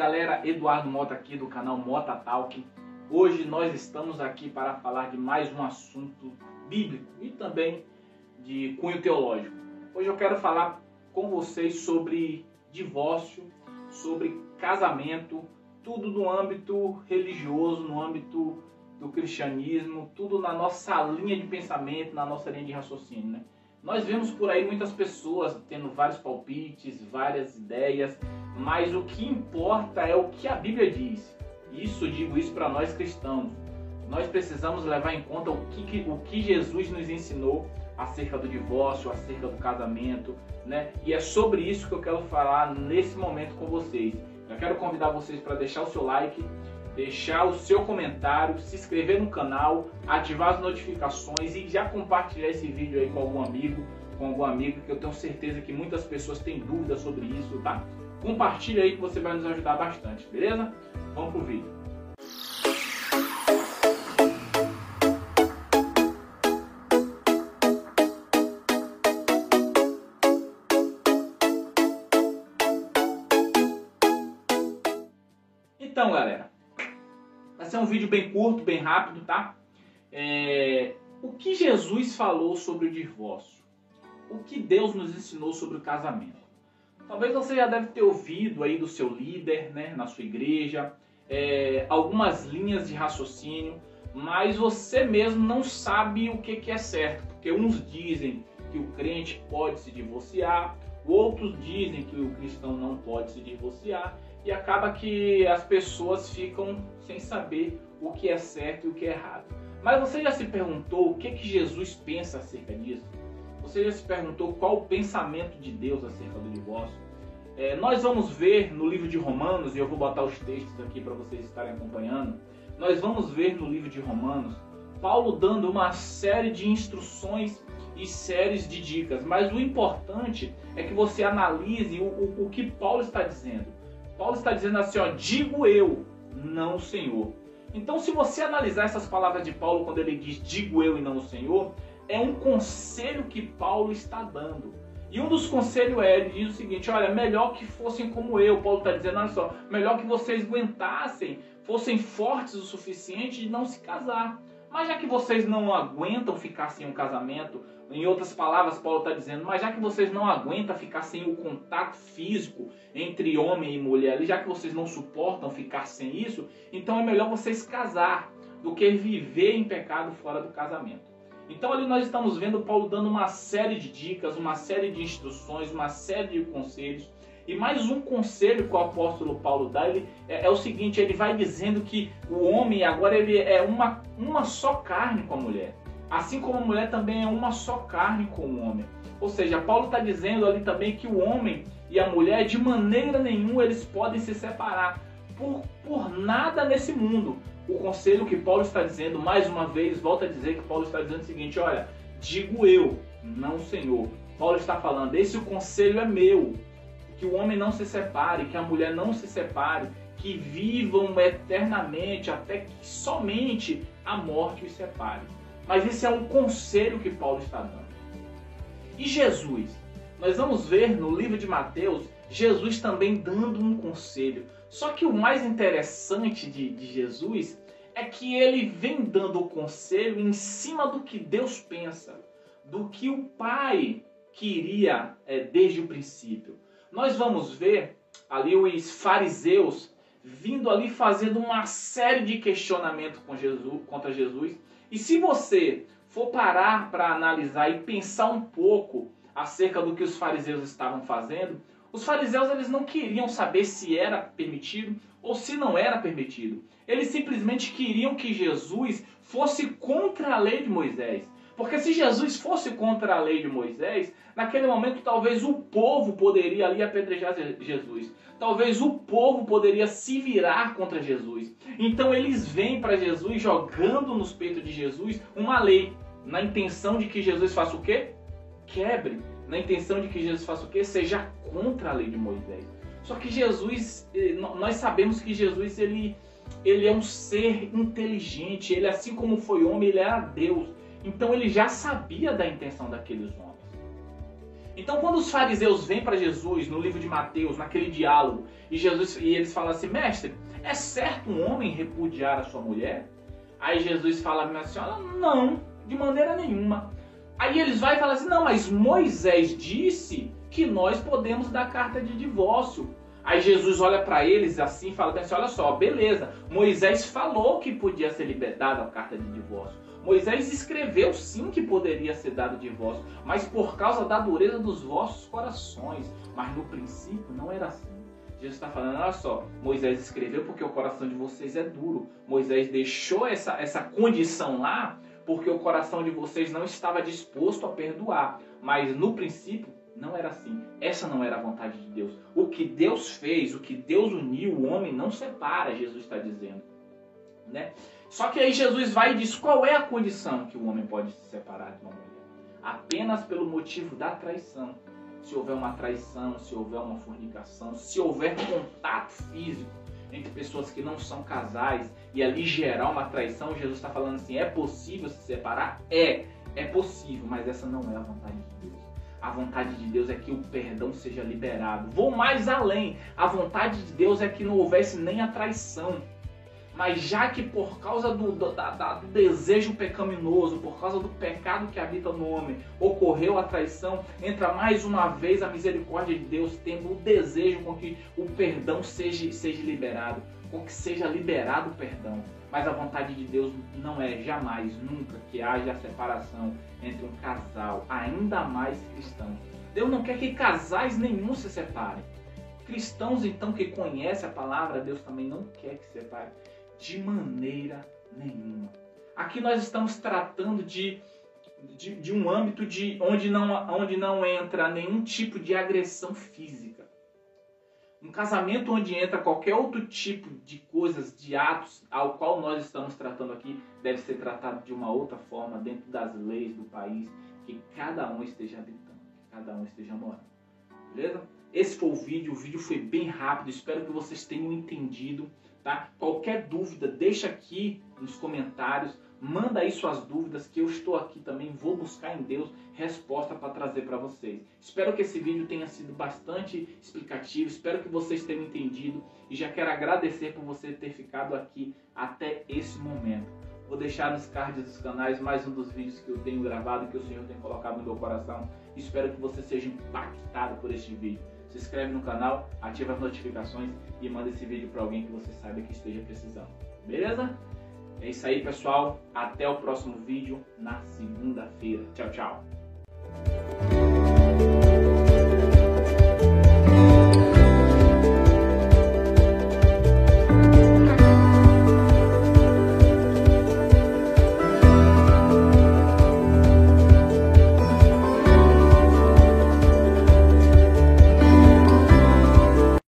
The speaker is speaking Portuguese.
galera, Eduardo Mota aqui do canal Mota Talk. Hoje nós estamos aqui para falar de mais um assunto bíblico e também de cunho teológico. Hoje eu quero falar com vocês sobre divórcio, sobre casamento, tudo no âmbito religioso, no âmbito do cristianismo, tudo na nossa linha de pensamento, na nossa linha de raciocínio, né? Nós vemos por aí muitas pessoas tendo vários palpites, várias ideias, mas o que importa é o que a Bíblia diz. Isso digo isso para nós cristãos. Nós precisamos levar em conta o que, o que Jesus nos ensinou acerca do divórcio, acerca do casamento, né? E é sobre isso que eu quero falar nesse momento com vocês. Eu quero convidar vocês para deixar o seu like, deixar o seu comentário, se inscrever no canal, ativar as notificações e já compartilhar esse vídeo aí com algum amigo, com algum amigo, que eu tenho certeza que muitas pessoas têm dúvidas sobre isso, tá? Compartilha aí que você vai nos ajudar bastante, beleza? Vamos pro vídeo. Então, galera, Vai ser um vídeo bem curto, bem rápido, tá? É... O que Jesus falou sobre o divórcio? O que Deus nos ensinou sobre o casamento? Talvez você já deve ter ouvido aí do seu líder, né, na sua igreja, é, algumas linhas de raciocínio, mas você mesmo não sabe o que, que é certo, porque uns dizem que o crente pode se divorciar, outros dizem que o cristão não pode se divorciar, e acaba que as pessoas ficam sem saber o que é certo e o que é errado. Mas você já se perguntou o que, que Jesus pensa acerca disso? Você já se perguntou qual o pensamento de Deus acerca do divórcio? É, nós vamos ver no livro de Romanos, e eu vou botar os textos aqui para vocês estarem acompanhando. Nós vamos ver no livro de Romanos Paulo dando uma série de instruções e séries de dicas, mas o importante é que você analise o, o, o que Paulo está dizendo. Paulo está dizendo assim, ó, digo eu, não o Senhor. Então, se você analisar essas palavras de Paulo quando ele diz digo eu e não o Senhor, é um conselho que Paulo está dando. E um dos conselhos é, diz o seguinte, olha, melhor que fossem como eu. Paulo está dizendo, olha só, melhor que vocês aguentassem, fossem fortes o suficiente de não se casar. Mas já que vocês não aguentam ficar sem um casamento, em outras palavras, Paulo está dizendo, mas já que vocês não aguentam ficar sem o contato físico entre homem e mulher, já que vocês não suportam ficar sem isso, então é melhor vocês casar do que viver em pecado fora do casamento. Então ali nós estamos vendo Paulo dando uma série de dicas, uma série de instruções, uma série de conselhos e mais um conselho que o apóstolo Paulo dá ele, é, é, o seguinte: ele vai dizendo que o homem agora ele é uma, uma só carne com a mulher. Assim como a mulher também é uma só carne com o homem. Ou seja, Paulo está dizendo ali também que o homem e a mulher, de maneira nenhuma, eles podem se separar por, por nada nesse mundo. O conselho que Paulo está dizendo, mais uma vez, volta a dizer que Paulo está dizendo o seguinte: olha, digo eu, não o Senhor. Paulo está falando, esse conselho é meu que o homem não se separe, que a mulher não se separe, que vivam eternamente até que somente a morte os separe. Mas isso é um conselho que Paulo está dando. E Jesus? Nós vamos ver no livro de Mateus Jesus também dando um conselho. Só que o mais interessante de, de Jesus é que ele vem dando o conselho em cima do que Deus pensa, do que o Pai queria é, desde o princípio nós vamos ver ali os fariseus vindo ali fazendo uma série de questionamentos com Jesus, contra Jesus. E se você for parar para analisar e pensar um pouco acerca do que os fariseus estavam fazendo, os fariseus eles não queriam saber se era permitido ou se não era permitido. Eles simplesmente queriam que Jesus fosse contra a lei de Moisés. Porque se Jesus fosse contra a lei de Moisés, naquele momento talvez o povo poderia ali apedrejar Jesus. Talvez o povo poderia se virar contra Jesus. Então eles vêm para Jesus jogando nos peitos de Jesus uma lei, na intenção de que Jesus faça o quê? Quebre. Na intenção de que Jesus faça o quê? Seja contra a lei de Moisés. Só que Jesus, eh, nós sabemos que Jesus ele, ele é um ser inteligente. Ele, assim como foi homem, ele era Deus. Então ele já sabia da intenção daqueles homens. Então, quando os fariseus vêm para Jesus no livro de Mateus, naquele diálogo, e Jesus e eles falam assim: "Mestre, é certo um homem repudiar a sua mulher?" Aí Jesus fala para a senhora: "Não, de maneira nenhuma." Aí eles vão e falam assim: "Não, mas Moisés disse que nós podemos dar carta de divórcio." Aí Jesus olha para eles assim e fala assim: olha só, beleza, Moisés falou que podia ser libertada a carta de divórcio. Moisés escreveu sim que poderia ser dado divórcio, mas por causa da dureza dos vossos corações. Mas no princípio não era assim. Jesus está falando, olha só, Moisés escreveu porque o coração de vocês é duro. Moisés deixou essa, essa condição lá porque o coração de vocês não estava disposto a perdoar. Mas no princípio não era assim. Essa não era a vontade de Deus. O que Deus fez, o que Deus uniu, o homem não separa, Jesus está dizendo. Né? Só que aí Jesus vai e diz qual é a condição que o homem pode se separar de uma mulher. Apenas pelo motivo da traição. Se houver uma traição, se houver uma fornicação, se houver contato físico entre pessoas que não são casais e ali gerar uma traição, Jesus está falando assim: é possível se separar? É, é possível, mas essa não é a vontade de Deus. A vontade de Deus é que o perdão seja liberado. Vou mais além. A vontade de Deus é que não houvesse nem a traição. Mas já que por causa do, do, da, do, desejo pecaminoso, por causa do pecado que habita no homem, ocorreu a traição, entra mais uma vez a misericórdia de Deus, tendo o desejo com que o perdão seja, seja liberado, com que seja liberado o perdão. Mas a vontade de Deus não é jamais, nunca, que haja separação entre um casal, ainda mais cristão. Deus não quer que casais nenhum se separem. Cristãos, então, que conhecem a palavra, Deus também não quer que se separem de maneira nenhuma. Aqui nós estamos tratando de, de, de um âmbito de onde não, onde não entra nenhum tipo de agressão física um casamento onde entra qualquer outro tipo de coisas, de atos, ao qual nós estamos tratando aqui, deve ser tratado de uma outra forma, dentro das leis do país, que cada um esteja habitando, que cada um esteja morando. Beleza? Esse foi o vídeo, o vídeo foi bem rápido, espero que vocês tenham entendido. Tá? Qualquer dúvida, deixa aqui nos comentários. Manda aí suas dúvidas que eu estou aqui também, vou buscar em Deus resposta para trazer para vocês. Espero que esse vídeo tenha sido bastante explicativo, espero que vocês tenham entendido e já quero agradecer por você ter ficado aqui até esse momento. Vou deixar nos cards dos canais mais um dos vídeos que eu tenho gravado que o Senhor tem colocado no meu coração. Espero que você seja impactado por este vídeo. Se inscreve no canal, ativa as notificações e manda esse vídeo para alguém que você saiba que esteja precisando. Beleza? É isso aí, pessoal. Até o próximo vídeo na segunda-feira. Tchau, tchau.